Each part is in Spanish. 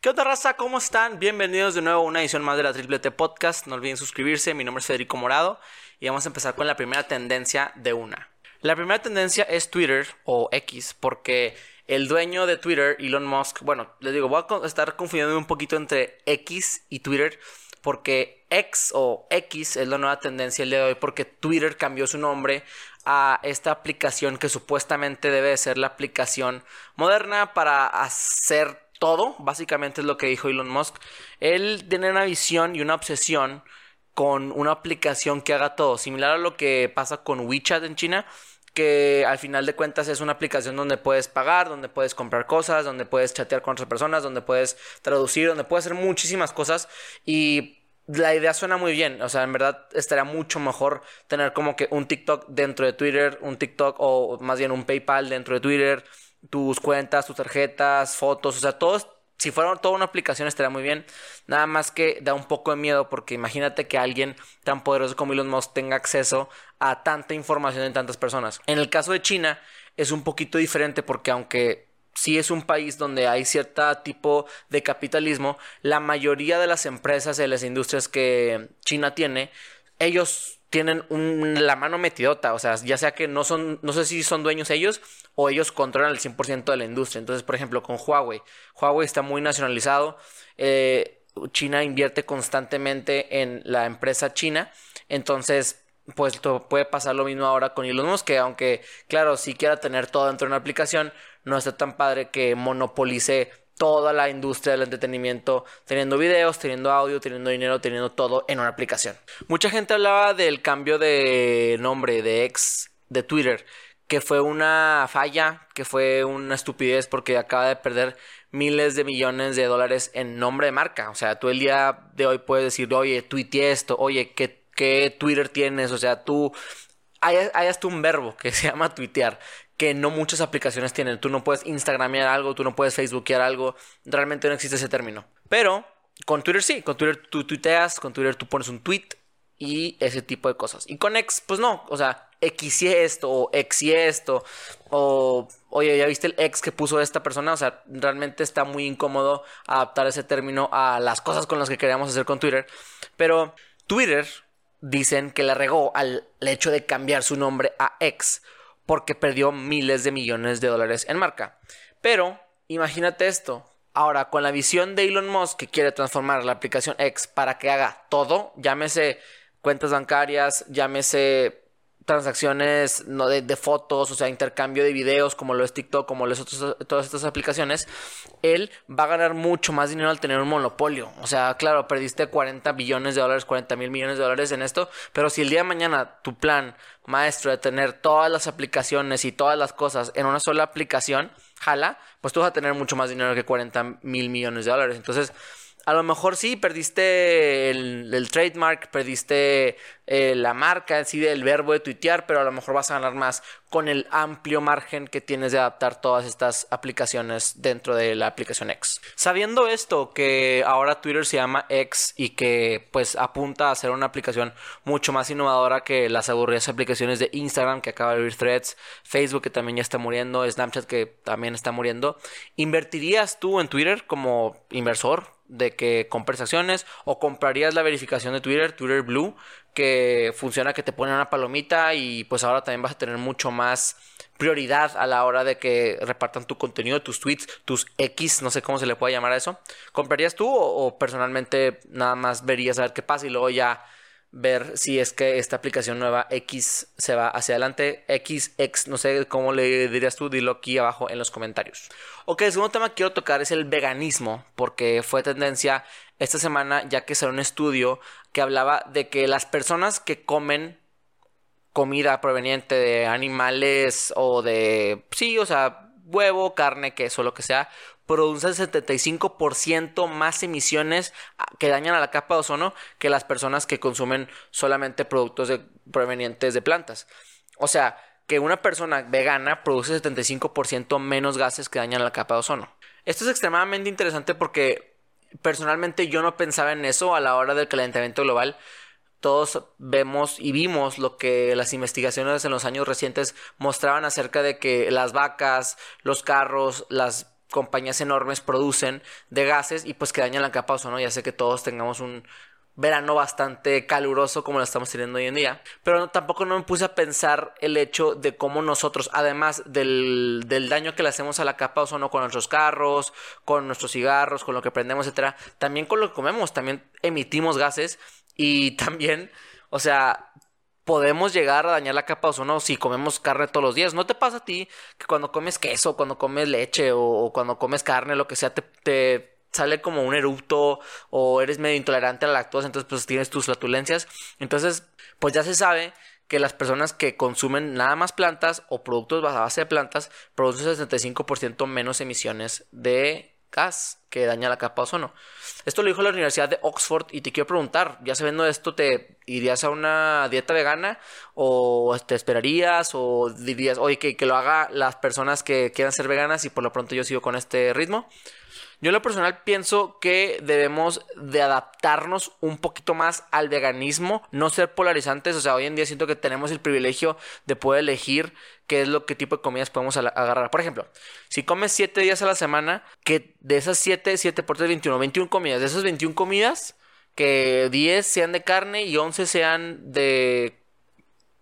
¿Qué onda raza? ¿Cómo están? Bienvenidos de nuevo a una edición más de la Triple T Podcast. No olviden suscribirse, mi nombre es Federico Morado y vamos a empezar con la primera tendencia de una. La primera tendencia es Twitter o X porque el dueño de Twitter, Elon Musk, bueno, les digo, voy a estar confundiendo un poquito entre X y Twitter porque X o X es la nueva tendencia el día de hoy porque Twitter cambió su nombre a esta aplicación que supuestamente debe ser la aplicación moderna para hacer todo, básicamente es lo que dijo Elon Musk. Él tiene una visión y una obsesión con una aplicación que haga todo, similar a lo que pasa con WeChat en China, que al final de cuentas es una aplicación donde puedes pagar, donde puedes comprar cosas, donde puedes chatear con otras personas, donde puedes traducir, donde puedes hacer muchísimas cosas y la idea suena muy bien, o sea, en verdad estaría mucho mejor tener como que un TikTok dentro de Twitter, un TikTok o más bien un PayPal dentro de Twitter, tus cuentas, tus tarjetas, fotos, o sea, todo, si fuera toda una aplicación estaría muy bien. Nada más que da un poco de miedo porque imagínate que alguien tan poderoso como Elon Musk tenga acceso a tanta información de tantas personas. En el caso de China es un poquito diferente porque aunque sí es un país donde hay cierto tipo de capitalismo, la mayoría de las empresas de las industrias que China tiene, ellos tienen la mano metidota, o sea, ya sea que no son, no sé si son dueños ellos o ellos controlan el 100% de la industria. Entonces, por ejemplo, con Huawei, Huawei está muy nacionalizado, eh, China invierte constantemente en la empresa china, entonces, pues puede pasar lo mismo ahora con Elon Musk, que aunque, claro, si quiera tener todo dentro de una aplicación, no está tan padre que monopolice toda la industria del entretenimiento, teniendo videos, teniendo audio, teniendo dinero, teniendo todo en una aplicación. Mucha gente hablaba del cambio de nombre de ex de Twitter, que fue una falla, que fue una estupidez porque acaba de perder miles de millones de dólares en nombre de marca. O sea, tú el día de hoy puedes decir, oye, tuiteé esto, oye, ¿qué, Twitter tienes? O sea, tú hay, hasta un verbo que se llama tuitear, que no muchas aplicaciones tienen. Tú no puedes Instagramear algo, tú no puedes Facebookear algo. Realmente no existe ese término. Pero con Twitter sí, con Twitter tú tuiteas, con Twitter tú pones un tweet y ese tipo de cosas. Y con X, pues no, o sea, X esto, o X esto, o oye, ¿ya viste el X que puso esta persona? O sea, realmente está muy incómodo adaptar ese término a las cosas con las que queríamos hacer con Twitter. Pero Twitter dicen que le regó al hecho de cambiar su nombre a X porque perdió miles de millones de dólares en marca. Pero imagínate esto. Ahora, con la visión de Elon Musk que quiere transformar la aplicación X para que haga todo, llámese cuentas bancarias, llámese transacciones no de, fotos, o sea, intercambio de videos como lo es TikTok, como lo es todas estas aplicaciones, él va a ganar mucho más dinero al tener un monopolio. O sea, claro, perdiste 40 billones de dólares, 40 mil millones de dólares en esto, pero si el día de mañana tu plan maestro de tener todas las aplicaciones y todas las cosas en una sola aplicación, jala, pues tú vas a tener mucho más dinero que 40 mil millones de dólares. Entonces, a lo mejor sí, perdiste el, trademark, perdiste eh, la marca, sí, del verbo de tuitear, pero a lo mejor vas a ganar más con el amplio margen que tienes de adaptar todas estas aplicaciones dentro de la aplicación X. Sabiendo esto, que ahora Twitter se llama X y que pues apunta a ser una aplicación mucho más innovadora que las aburridas aplicaciones de Instagram que acaba de abrir Threads, Facebook que también ya está muriendo, Snapchat que también está muriendo, ¿invertirías tú en Twitter como inversor? De que compres acciones o comprarías la verificación de Twitter, Twitter Blue, que funciona que te pone una palomita y pues ahora también vas a tener mucho más prioridad a la hora de que repartan tu contenido, tus tweets, tus X, no sé cómo se le puede llamar a eso. ¿Comprarías tú o, o personalmente nada más verías a ver qué pasa y luego ya ver si es que esta aplicación nueva X se va hacia adelante. X, X, no sé cómo le dirías tú, dilo aquí abajo en los comentarios. Ok, el segundo tema que quiero tocar es el veganismo, porque fue tendencia esta semana ya que salió un estudio que hablaba de que las personas que comen comida proveniente de animales o de, sí, o sea, huevo, carne, queso, lo que sea, producen 75% más emisiones que dañan a la capa de ozono que las personas que consumen solamente productos provenientes de plantas. O sea, que una persona vegana produce 75% menos gases que dañan la capa de ozono. Esto es extremadamente interesante porque personalmente yo no pensaba en eso a la hora del calentamiento global. Todos vemos y vimos lo que las investigaciones en los años recientes mostraban acerca de que las vacas, los carros, las compañías enormes producen de gases y pues que dañan la capa de ozono. Ya sé que todos tengamos un verano bastante caluroso como lo estamos teniendo hoy en día. Pero tampoco no me puse a pensar el hecho de cómo nosotros, además del, del daño que le hacemos a la capa de ozono con nuestros carros, con nuestros cigarros, con lo que prendemos, etcétera, también con lo que comemos, también emitimos gases y también, o sea, podemos llegar a dañar la capa de ozono si comemos carne todos los días. ¿No te pasa a ti que cuando comes queso, cuando comes leche o, cuando comes carne, lo que sea, te sale como un erupto o eres medio intolerante a la lactosa, entonces pues tienes tus flatulencias. Entonces, pues ya se sabe que las personas que consumen nada más plantas o productos base de plantas producen 65% menos emisiones de gas que daña la capa de ozono. Esto lo dijo la Universidad de Oxford y te quiero preguntar, ya sabiendo esto, ¿te irías a una dieta vegana o te esperarías o dirías, oye, que, que lo haga las personas que quieran ser veganas y por lo pronto yo sigo con este ritmo? Yo en lo personal pienso que debemos de adaptarnos un poquito más al veganismo, no ser polarizantes, o sea, hoy en día siento que tenemos el privilegio de poder elegir qué es lo que tipo de comidas podemos agarrar. Por ejemplo, si comes 7 días a la semana, que de esas 7, 7 por 3, 21, 21 comidas, de esas 21 comidas, que 10 sean de carne y 11 sean de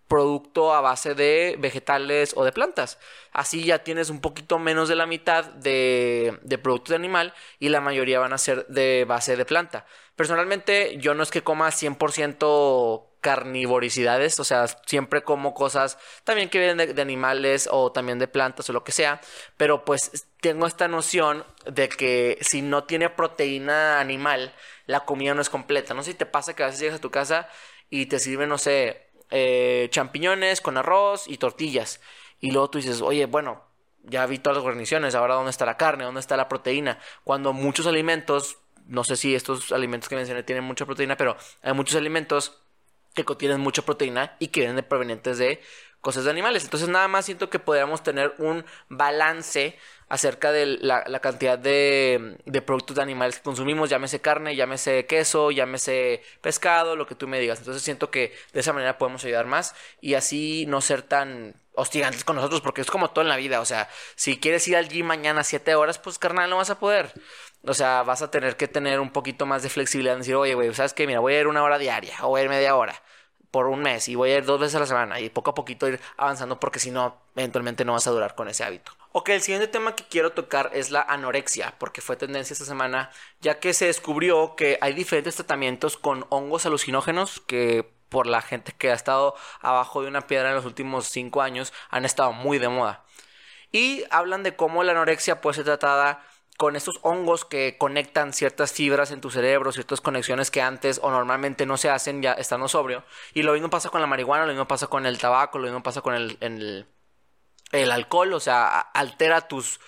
producto a base de vegetales o de plantas. Así ya tienes un poquito menos de la mitad de, de productos de animal y la mayoría van a ser de base de planta. Personalmente yo no es que coma 100% carnivoricidades, o sea, siempre como cosas también que vienen de, animales o también de plantas o lo que sea, pero pues tengo esta noción de que si no tiene proteína animal, la comida no es completa. No sé si te pasa que a veces llegas a tu casa y te sirven, no sé, eh, champiñones con arroz y tortillas. Y luego tú dices, oye, bueno, ya vi todas las guarniciones, ahora dónde está la carne, dónde está la proteína. Cuando muchos alimentos, no sé si estos alimentos que mencioné tienen mucha proteína, pero hay muchos alimentos que contienen mucha proteína y que vienen de provenientes de cosas de animales. Entonces nada más siento que podríamos tener un balance acerca de la, cantidad de, productos de animales que consumimos, llámese carne, llámese queso, llámese pescado, lo que tú me digas. Entonces siento que de esa manera podemos ayudar más y así no ser tan hostigantes con nosotros, porque es como todo en la vida, o sea, si quieres ir al gym mañana 7 horas, pues carnal, no vas a poder. O sea, vas a tener que tener un poquito más de flexibilidad en decir, oye, güey, ¿sabes qué? Mira, voy a ir una hora diaria o voy a ir media hora por un mes y voy a ir dos veces a la semana y poco a poquito ir avanzando porque si no, eventualmente no vas a durar con ese hábito. Ok, el siguiente tema que quiero tocar es la anorexia, porque fue tendencia esta semana, ya que se descubrió que hay diferentes tratamientos con hongos alucinógenos que por la gente que ha estado abajo de una piedra en los últimos cinco años han estado muy de moda. Y hablan de cómo la anorexia puede ser tratada con estos hongos que conectan ciertas fibras en tu cerebro, ciertas conexiones que antes o normalmente no se hacen ya estando sobrio. Y lo mismo pasa con la marihuana, lo mismo pasa con el tabaco, lo mismo pasa con el, el, el alcohol, o sea, altera tus,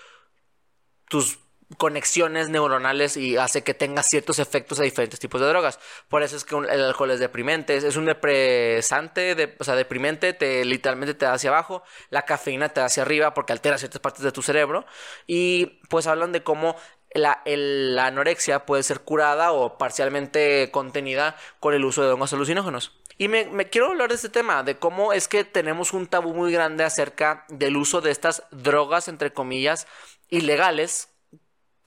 tus conexiones neuronales y hace que tenga ciertos efectos a diferentes tipos de drogas. Por eso es que el alcohol es deprimente, es un depresante, o sea, deprimente, te literalmente te da hacia abajo, la cafeína te da hacia arriba porque altera ciertas partes de tu cerebro y pues hablan de cómo la, la anorexia puede ser curada o parcialmente contenida con el uso de hongos alucinógenos. Y me, me, quiero hablar de este tema, de cómo es que tenemos un tabú muy grande acerca del uso de estas drogas, entre comillas, ilegales,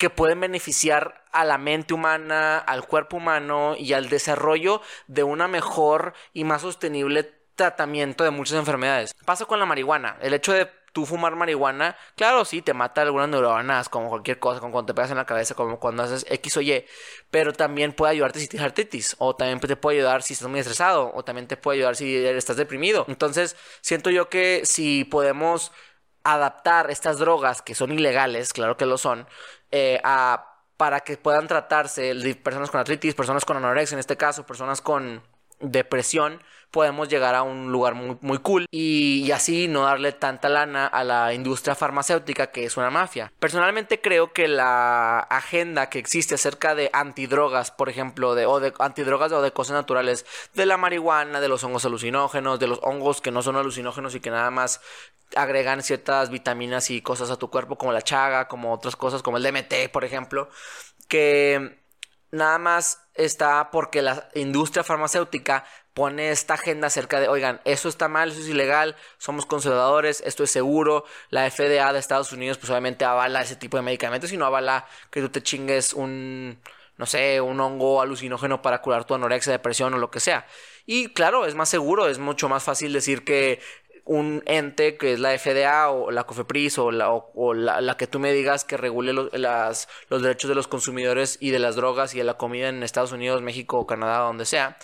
que pueden beneficiar a la mente humana, al cuerpo humano y al desarrollo de una mejor y más sostenible tratamiento de muchas enfermedades. Pasa con la marihuana. El hecho de tú fumar marihuana, claro, sí, te mata algunas neuronas, como cualquier cosa, como cuando te pegas en la cabeza, como cuando haces X o Y, pero también puede ayudarte si tienes artritis, o también te puede ayudar si estás muy estresado, o también te puede ayudar si estás deprimido. Entonces, siento yo que si podemos adaptar estas drogas, que son ilegales, claro que lo son, eh, a para que puedan tratarse personas con artritis, personas con anorexia en este caso, personas con depresión, podemos llegar a un lugar muy, muy cool y, así no darle tanta lana a la industria farmacéutica que es una mafia. Personalmente creo que la agenda que existe acerca de antidrogas, por ejemplo, de, o de antidrogas o de cosas naturales, de la marihuana, de los hongos alucinógenos, de los hongos que no son alucinógenos y que nada más agregan ciertas vitaminas y cosas a tu cuerpo como la chaga, como otras cosas como el DMT, por ejemplo, que nada más está porque la industria farmacéutica pone esta agenda acerca de, oigan, eso está mal, eso es ilegal, somos conservadores, esto es seguro. La FDA de Estados Unidos pues obviamente avala ese tipo de medicamentos y no avala que tú te chingues un, no sé, un hongo alucinógeno para curar tu anorexia, depresión o lo que sea. Y claro, es más seguro, es mucho más fácil decir que un ente que es la FDA o la COFEPRIS o la, o, la, que tú me digas que regule los, derechos de los consumidores y de las drogas y de la comida en Estados Unidos, México, Canadá, donde sea.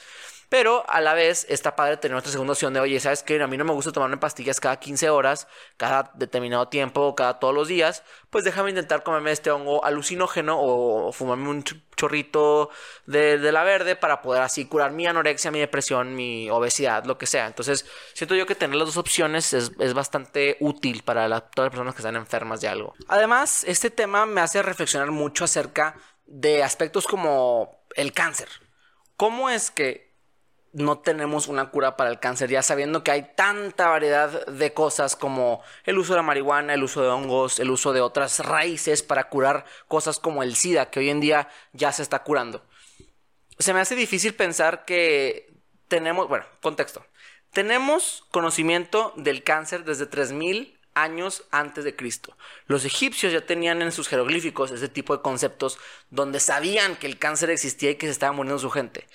Pero a la vez está padre tener nuestra segunda opción de, oye, ¿sabes qué? A mí no me gusta tomarme pastillas cada 15 horas, cada determinado tiempo, cada todos los días. Pues déjame intentar comerme este hongo alucinógeno o, fumarme un chorrito de, la verde para poder así curar mi anorexia, mi depresión, mi obesidad, lo que sea. Entonces, siento yo que tener las dos opciones es, bastante útil para todas las personas que están enfermas de algo. Además, este tema me hace reflexionar mucho acerca de aspectos como el cáncer. ¿Cómo es que no tenemos una cura para el cáncer, ya sabiendo que hay tanta variedad de cosas como el uso de la marihuana, el uso de hongos, el uso de otras raíces para curar cosas como el SIDA, que hoy en día ya se está curando. Se me hace difícil pensar que tenemos, bueno, contexto, tenemos conocimiento del cáncer desde 3000 años antes de Cristo. Los egipcios ya tenían en sus jeroglíficos ese tipo de conceptos donde sabían que el cáncer existía y que se estaba muriendo su gente.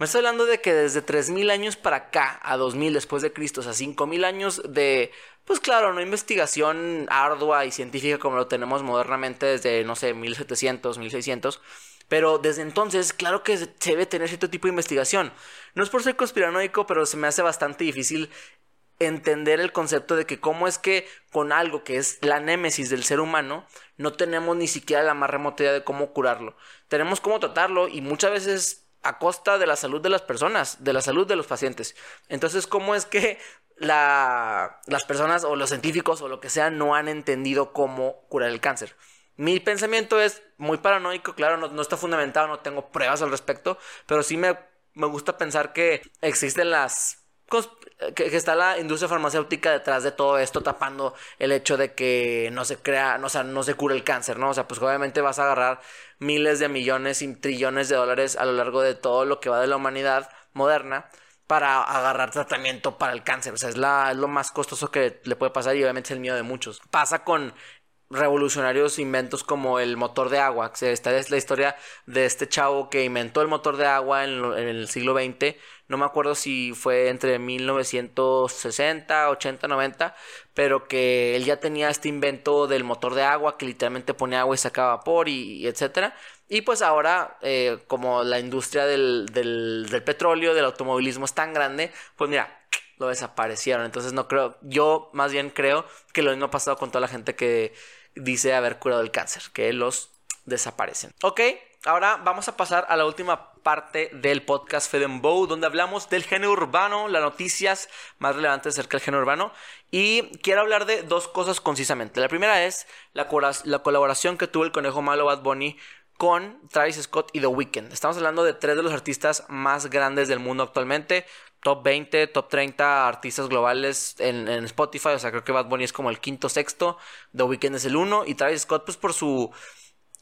Me estoy hablando de que desde 3000 años para acá, a 2000 después de Cristo, o sea, 5000 años de, pues claro, no investigación ardua y científica como lo tenemos modernamente desde, no sé, 1700, 1600. Pero desde entonces, claro que se debe tener cierto tipo de investigación. No es por ser conspiranoico, pero se me hace bastante difícil entender el concepto de que cómo es que con algo que es la némesis del ser humano, no tenemos ni siquiera la más remota idea de cómo curarlo. Tenemos cómo tratarlo y muchas veces a costa de la salud de las personas, de la salud de los pacientes. Entonces, ¿cómo es que las personas o los científicos o lo que sea no han entendido cómo curar el cáncer? Mi pensamiento es muy paranoico, claro, no, está fundamentado, no tengo pruebas al respecto, pero sí me, me gusta pensar que existen las que, está la industria farmacéutica detrás de todo esto tapando el hecho de que no se crea, no, o sea, no se cura el cáncer, ¿no? O sea, pues obviamente vas a agarrar miles de millones y trillones de dólares a lo largo de todo lo que va de la humanidad moderna para agarrar tratamiento para el cáncer. O sea, es, la, es lo más costoso que le puede pasar y obviamente es el miedo de muchos. Pasa con revolucionarios inventos como el motor de agua. esta es la historia de este chavo que inventó el motor de agua en, el siglo XX. No me acuerdo si fue entre 1960, 80, 90, pero que él ya tenía este invento del motor de agua que literalmente ponía agua y sacaba vapor y, etcétera. Y pues ahora, eh, como la industria del petróleo, del automovilismo es tan grande, pues mira, lo desaparecieron. Entonces no creo, yo más bien creo que lo mismo ha pasado con toda la gente que dice haber curado el cáncer, que los desaparecen. Ok, ahora vamos a pasar a la última parte del podcast Bow, donde hablamos del género urbano, las noticias más relevantes acerca del género urbano. Y quiero hablar de dos cosas concisamente. La primera es la, la colaboración que tuvo el conejo malo Bad Bunny con Travis Scott y The Weeknd. Estamos hablando de tres de los artistas más grandes del mundo actualmente top 20, top 30 artistas globales en, Spotify. O sea, creo que Bad Bunny es como el quinto, sexto. The Weeknd es el uno. Y Travis Scott, pues por su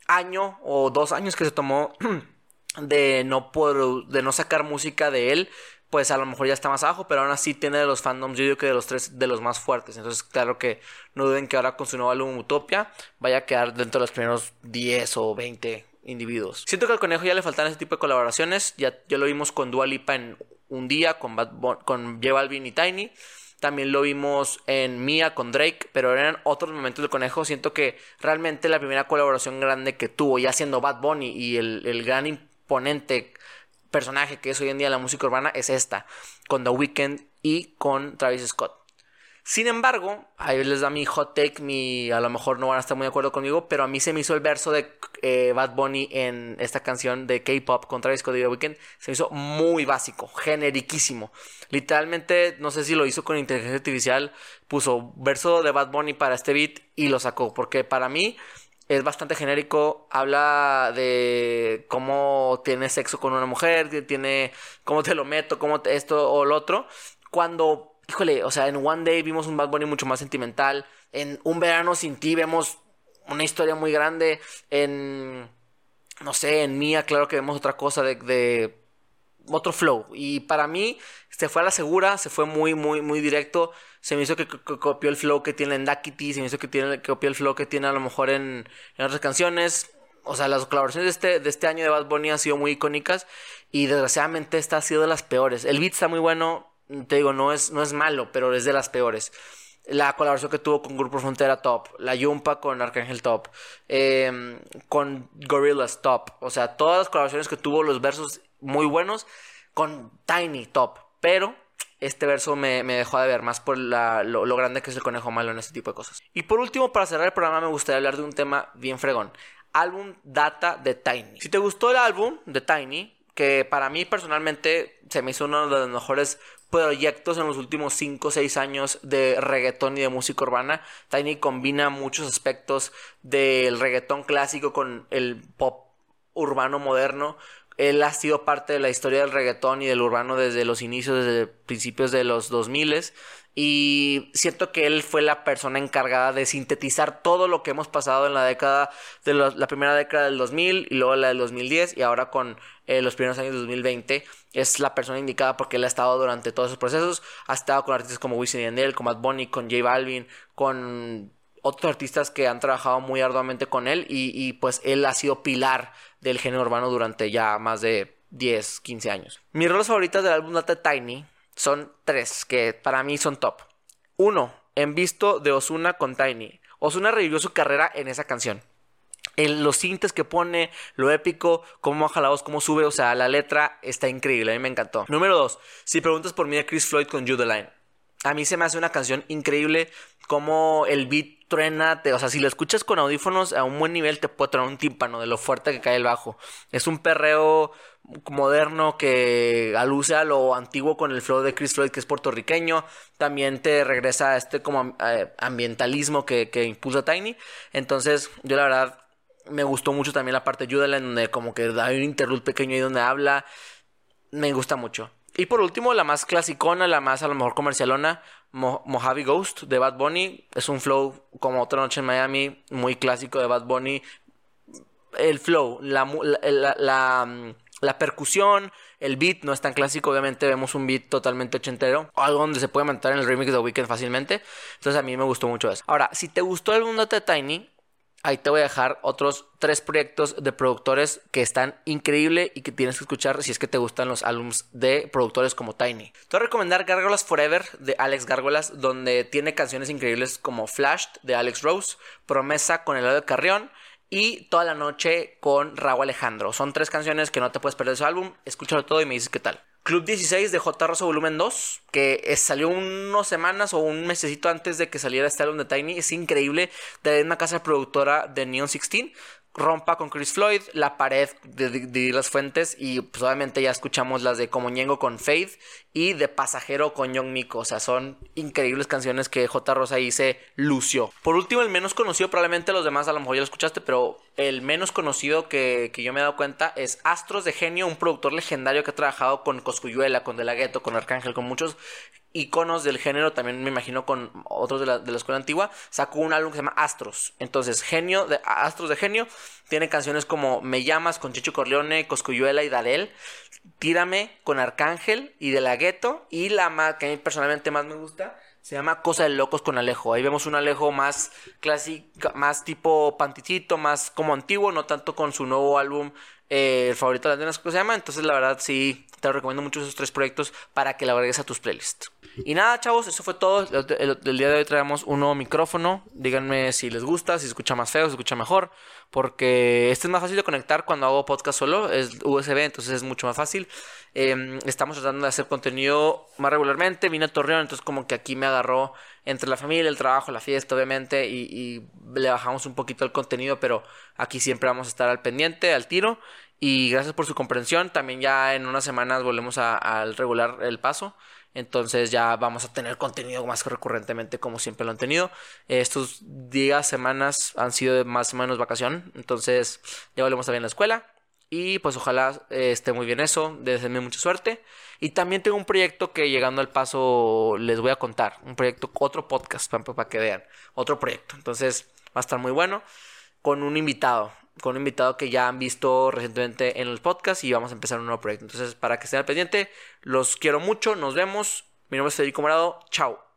año o dos años que se tomó de no, por, de no sacar música de él, pues a lo mejor ya está más abajo, pero aún así tiene de los fandoms, yo digo que de los tres, de los más fuertes. Entonces, claro que no duden que ahora con su nuevo álbum Utopia vaya a quedar dentro de los primeros 10 o 20 individuos. Siento que al conejo ya le faltan ese tipo de colaboraciones. Ya, ya lo vimos con Dua Lipa en un día con, con J Balvin y Tiny. También lo vimos en Mia con Drake, pero eran otros momentos del conejo. Siento que realmente la primera colaboración grande que tuvo, ya siendo Bad Bunny y el, el gran imponente personaje que es hoy en día la música urbana, es esta, con The Weeknd y con Travis Scott. Sin embargo, ahí les da mi hot take, mi, a lo mejor no van a estar muy de acuerdo conmigo, pero a mí se me hizo el verso de eh, Bad Bunny en esta canción de K-pop contra Disco de The Weeknd, se me hizo muy básico, generiquísimo. Literalmente, no sé si lo hizo con inteligencia artificial, puso verso de Bad Bunny para este beat y lo sacó, porque para mí es bastante genérico, habla de cómo tiene sexo con una mujer, tiene cómo te lo meto, cómo esto o lo otro, cuando híjole, o sea, en One Day vimos un Bad Bunny mucho más sentimental. En Un Verano Sin Ti vemos una historia muy grande. En. no sé, en Mía, claro que vemos otra cosa de, otro flow. Y para mí, se fue a la segura, se fue muy, muy, muy directo. Se me hizo que, copió el flow que tiene en Duckity, se me hizo que, tiene, que copió el flow que tiene a lo mejor en, en otras canciones. O sea, las colaboraciones de este, de este año de Bad Bunny han sido muy icónicas y desgraciadamente esta ha sido de las peores. El beat está muy bueno, te digo, no es, no es malo, pero es de las peores la colaboración que tuvo con Grupo Frontera Top, la Yumpa con Arcángel Top, em, con Gorillaz Top, o sea, todas las colaboraciones que tuvo, los versos muy buenos, con Tiny Top, pero este verso me, dejó de ver más por lo, grande que es el conejo malo en este tipo de cosas. Y por último, para cerrar el programa, me gustaría hablar de un tema bien fregón. Álbum Data de Tiny. Si te gustó el álbum de Tiny, que para mí personalmente se me hizo uno de los mejores proyectos en los últimos 5 o 6 años de reggaetón y de música urbana. Tiny combina muchos aspectos del reggaetón clásico con el pop urbano moderno. Él ha sido parte de la historia del reggaetón y del urbano desde los inicios, desde principios de los 2000 y siento que él fue la persona encargada de sintetizar todo lo que hemos pasado en la década de la primera década del 2000 y luego la del 2010 y ahora con eh, los primeros años del 2020 es la persona indicada porque él ha estado durante todos esos procesos ha estado con artistas como Wisin y Yandel con Bad Bunny con J Balvin con otros artistas que han trabajado muy arduamente con él y pues él ha sido pilar del género urbano durante ya más de 10, 15 años. Mis roles favoritas del álbum Data Tiny son tres que para mí son top. Uno, en visto de Osuna con Tiny. Osuna revivió su carrera en esa canción. En los sintes que pone, lo épico, cómo baja la voz, cómo sube, o sea, la letra está increíble, a mí me encantó. Número dos, si preguntas por mí a Chris Floyd con The Line. A mí se me hace una canción increíble, como el beat truena, o sea, si lo escuchas con audífonos a un buen nivel te puede traer un tímpano de lo fuerte que cae el bajo. Es un perreo moderno que aluce a lo antiguo con el flow de Chris Floyd que es puertorriqueño. También te regresa a este como eh, ambientalismo que, que impulsa Tiny. Entonces, yo la verdad me gustó mucho también la parte de Judela en donde como que hay un interlude pequeño ahí donde habla. Me gusta mucho. Y por último, la más clasicona, la más a lo mejor comercialona, Mojave Ghost de Bad Bunny. Es un flow como otra noche en Miami, muy clásico de Bad Bunny. El flow, la, la, mm, la, percusión, el beat no es tan clásico, obviamente vemos un beat totalmente ochentero, algo donde se puede montar en el remix de Weekend fácilmente. Entonces a mí me gustó mucho eso. Ahora, si te gustó el mundo de Tiny, ahí te voy a dejar otros tres proyectos de productores que están increíble y que tienes que escuchar si es que te gustan los álbums de productores como Tiny. Te voy a recomendar Gárgolas Forever de Alex Gárgolas, donde tiene canciones increíbles como Flashed de Alex Rose, Promesa con el lado de Carrión y Toda la noche con Raúl Alejandro. Son tres canciones que no te puedes perder de su álbum. Escúchalo todo y me dices qué tal. Club 16 de J. Rosso Volumen 2, que salió unas semanas o un mesecito antes de que saliera este álbum de Tiny. Es increíble. De la misma casa productora de Neon 16 rompa con Chris Floyd, La Pared de, las Fuentes y pues obviamente ya escuchamos las de Como Ñengo con Faith y de Pasajero con Young Miko, o sea, son increíbles canciones que J. Rosa ahí se lució. Por último, el menos conocido, probablemente los demás a lo mejor ya lo escuchaste, pero el menos conocido que, que yo me he dado cuenta es Astros de Genio, un productor legendario que ha trabajado con Coscuyuela, con De La Ghetto, con Arcángel, con muchos iconos del género, también me imagino con otros de la, de la escuela antigua, sacó un álbum que se llama Astros. Entonces, Genio, de, Astros de Genio, tiene canciones como Me llamas con Chicho Corleone, Coscuyuela y Darel, Tírame con Arcángel y De la Gueto, y la más, que a mí personalmente más me gusta, se llama Cosa de Locos con Alejo. Ahí vemos un Alejo más clásico, más tipo panticito, más como antiguo, no tanto con su nuevo álbum, eh, el favorito de las nenas, que se llama. Entonces, la verdad, sí, te recomiendo mucho esos tres proyectos para que lo agregues a tus playlists. Y nada, chavos, eso fue todo. El, día de hoy traemos un nuevo micrófono. Díganme si les gusta, si escucha más feo, si escucha mejor. Porque este es más fácil de conectar cuando hago podcast solo. Es USB, entonces es mucho más fácil. Em, estamos tratando de hacer contenido más regularmente. Vine a Torreón, entonces como que aquí me agarró entre la familia, el trabajo, la fiesta, obviamente. Y, y le bajamos un poquito el contenido, pero aquí siempre vamos a estar al pendiente, al tiro. Y gracias por su comprensión. También ya en unas semanas volvemos al regular el paso. Entonces ya vamos a tener contenido más recurrentemente como siempre lo han tenido. Estos días, semanas han sido más o menos vacación. Entonces ya volvemos a ver en la escuela. Y pues ojalá eh, esté muy bien eso. Deseenme mucha suerte. Y también tengo un proyecto que llegando al paso les voy a contar. Un proyecto, otro podcast para, para que vean. Otro proyecto. Entonces va a estar muy bueno. Con un invitado, con un invitado que ya han visto recientemente en el podcast y vamos a empezar un nuevo proyecto. Entonces, para que estén al pendiente, los quiero mucho, nos vemos. Mi nombre es Federico Morado, chao.